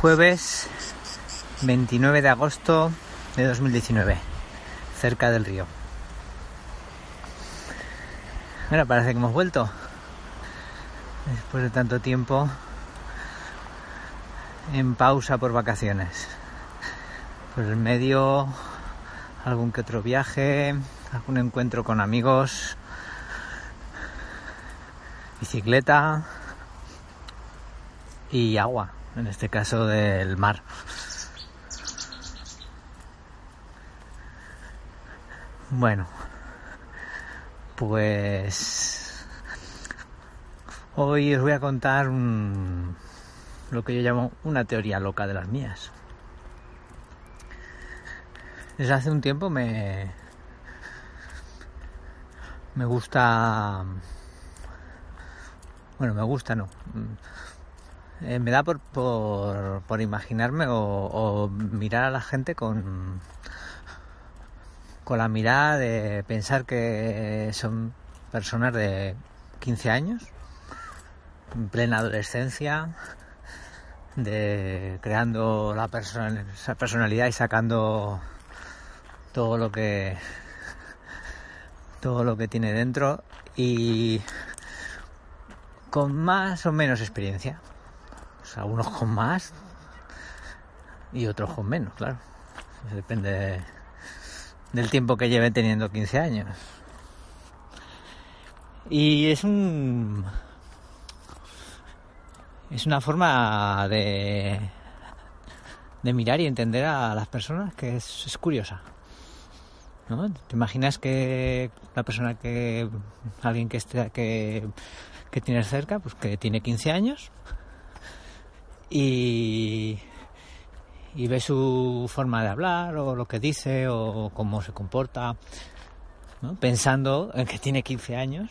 Jueves 29 de agosto de 2019, cerca del río. Ahora parece que hemos vuelto. Después de tanto tiempo en pausa por vacaciones. Por el medio, algún que otro viaje, algún encuentro con amigos, bicicleta y agua en este caso del mar. Bueno, pues hoy os voy a contar lo que yo llamo una teoría loca de las mías. Desde hace un tiempo me, me gusta, bueno, me gusta, no, eh, me da por, por, imaginarme o, mirar a la gente con, con la mirada de pensar que son personas de 15 años, en plena adolescencia, de creando la personalidad y sacando todo lo que todo lo que tiene dentro y con más o menos experiencia algunos con más y otros con menos, claro. Depende del tiempo que lleve teniendo 15 años. Y es un. Es una forma de. de mirar y entender a las personas que es, curiosa. ¿no? ¿Te imaginas que la persona que. alguien que esté. que, que tienes cerca, pues que tiene 15 años, y, y ve su forma de hablar o lo que dice o cómo se comporta, pensando en que tiene 15 años,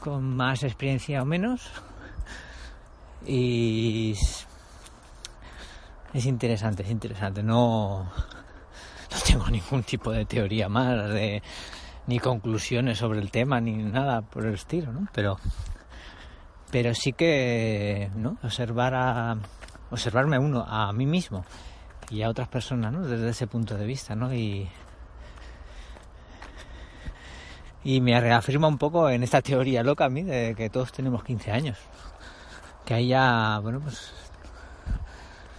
con más experiencia o menos. Y es interesante, es interesante. No, no tengo ningún tipo de teoría más, de, ni conclusiones sobre el tema, ni nada por el estilo, ¿no? Pero pero sí que observar a, observarme uno a mí mismo y a otras personas desde ese punto de vista ¿no? y, y me reafirma un poco en esta teoría loca a mí de que todos tenemos 15 años. Que ahí ya bueno pues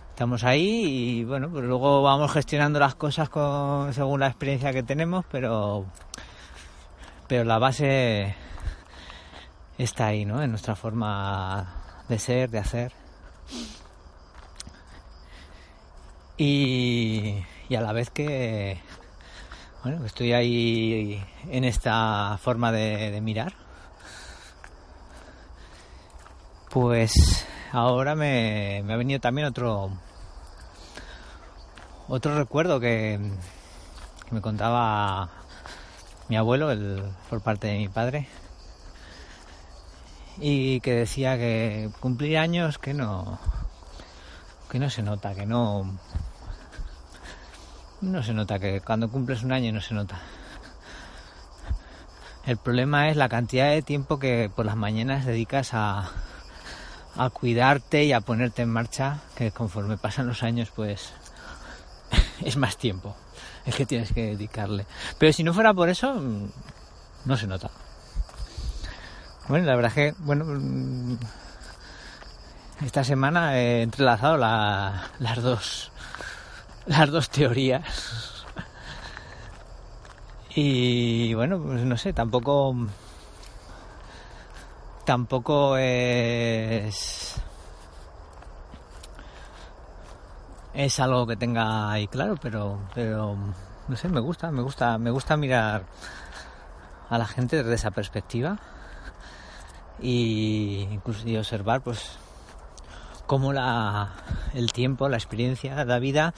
estamos ahí y bueno pues luego vamos gestionando las cosas con, según la experiencia que tenemos pero pero la base está ahí, ¿no? En nuestra forma de ser, de hacer. Y, a la vez que, bueno, estoy ahí en esta forma de, mirar, pues ahora me, ha venido también otro otro recuerdo que, me contaba mi abuelo el, por parte de mi padre y que decía que cumplir años que no que no se nota, que no no se nota que cuando cumples un año no se nota. El problema es la cantidad de tiempo que por las mañanas dedicas a, a cuidarte y a ponerte en marcha, que conforme pasan los años pues es más tiempo el que tienes que dedicarle. Pero si no fuera por eso, no se nota. Bueno, la verdad es que, bueno, mm, esta semana he entrelazado las dos las dos teorías. Y bueno, pues no sé, tampoco tampoco es es algo que tenga ahí claro, pero pero no sé, me gusta, me gusta, me gusta mirar a la gente desde esa perspectiva y incluso observar pues cómo la, el tiempo, la experiencia, la vida,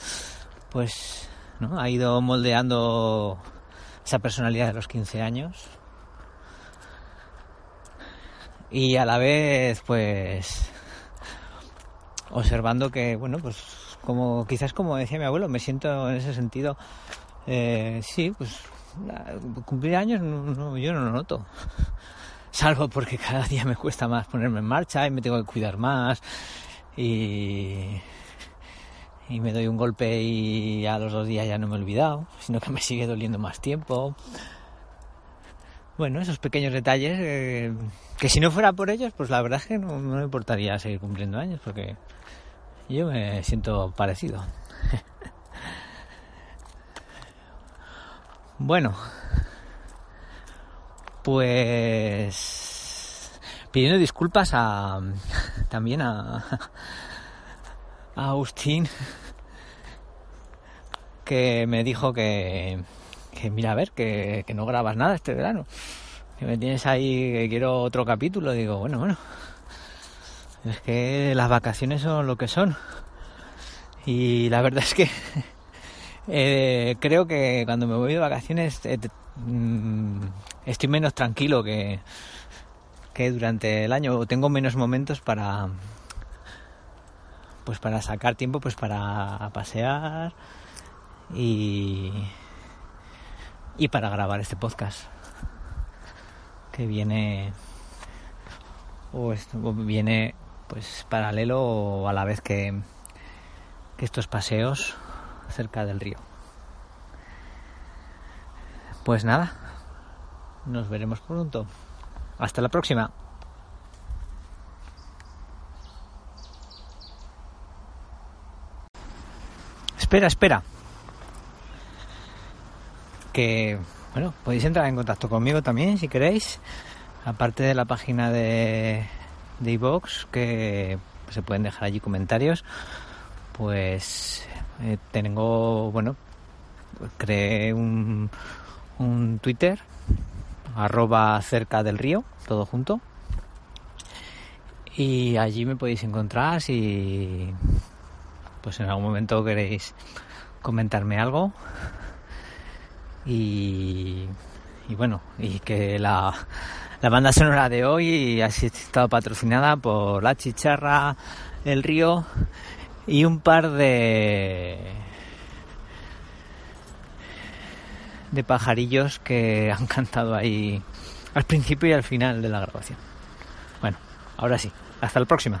pues ¿no? ha ido moldeando esa personalidad de los 15 años. Y a la vez, pues, observando que, bueno, pues, como quizás como decía mi abuelo, me siento en ese sentido, eh, sí, pues, cumplir años yo no lo noto. Salvo porque cada día me cuesta más ponerme en marcha y me tengo que cuidar más y, me doy un golpe y a los dos días ya no me he olvidado, sino que me sigue doliendo más tiempo. Bueno, esos pequeños detalles eh, que si no fuera por ellos, pues la verdad es que no, no me importaría seguir cumpliendo años porque yo me siento parecido. bueno, pues pidiendo disculpas a también a, a Agustín que me dijo que, que mira a ver que, que no grabas nada este verano. Que me tienes ahí que quiero otro capítulo. Digo bueno bueno. Es que las vacaciones son lo que son. Y la verdad es que eh, creo que cuando me voy de vacaciones eh, mm, estoy menos tranquilo que, que durante el año. Tengo menos momentos para pues para sacar tiempo pues para pasear y y para grabar este podcast que viene o esto viene pues paralelo o a la vez que, que estos paseos cerca del río. Pues nada nos veremos pronto hasta la próxima. Espera, espera. Que, bueno, podéis entrar en contacto conmigo también si queréis. Aparte de la página de, de iVox, que se pueden dejar allí comentarios, pues eh, tengo, bueno, creé un, un Twitter arroba cerca del río, todo junto. Y allí me podéis encontrar si pues en algún momento queréis comentarme algo. Y, y bueno, y que la, la banda sonora de hoy ha estado patrocinada por La Chicharra, El Río y un par de de pajarillos que han cantado ahí al principio y al final de la grabación. Bueno, ahora sí, hasta la próxima.